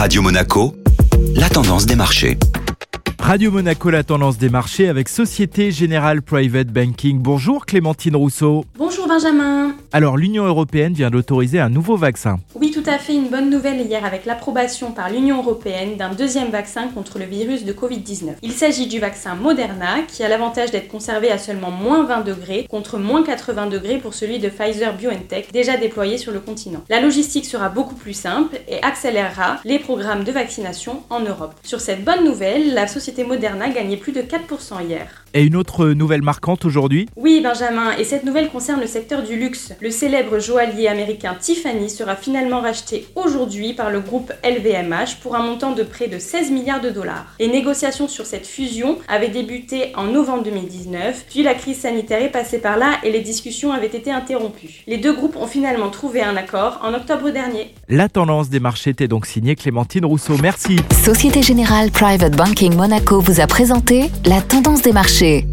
Radio Monaco, la tendance des marchés. Radio Monaco, la tendance des marchés avec Société Générale Private Banking. Bonjour Clémentine Rousseau. Bonjour Benjamin. Alors l'Union européenne vient d'autoriser un nouveau vaccin. Oui, à fait une bonne nouvelle hier avec l'approbation par l'Union européenne d'un deuxième vaccin contre le virus de Covid-19. Il s'agit du vaccin Moderna qui a l'avantage d'être conservé à seulement moins 20 degrés contre moins 80 degrés pour celui de Pfizer BioNTech déjà déployé sur le continent. La logistique sera beaucoup plus simple et accélérera les programmes de vaccination en Europe. Sur cette bonne nouvelle, la société Moderna gagnait plus de 4% hier. Et une autre nouvelle marquante aujourd'hui? Oui, Benjamin, et cette nouvelle concerne le secteur du luxe. Le célèbre joaillier américain Tiffany sera finalement racheté aujourd'hui par le groupe LVMH pour un montant de près de 16 milliards de dollars. Les négociations sur cette fusion avaient débuté en novembre 2019, puis la crise sanitaire est passée par là et les discussions avaient été interrompues. Les deux groupes ont finalement trouvé un accord en octobre dernier. La tendance des marchés était donc signée Clémentine Rousseau. Merci. Société Générale Private Banking Monaco vous a présenté la tendance des marchés.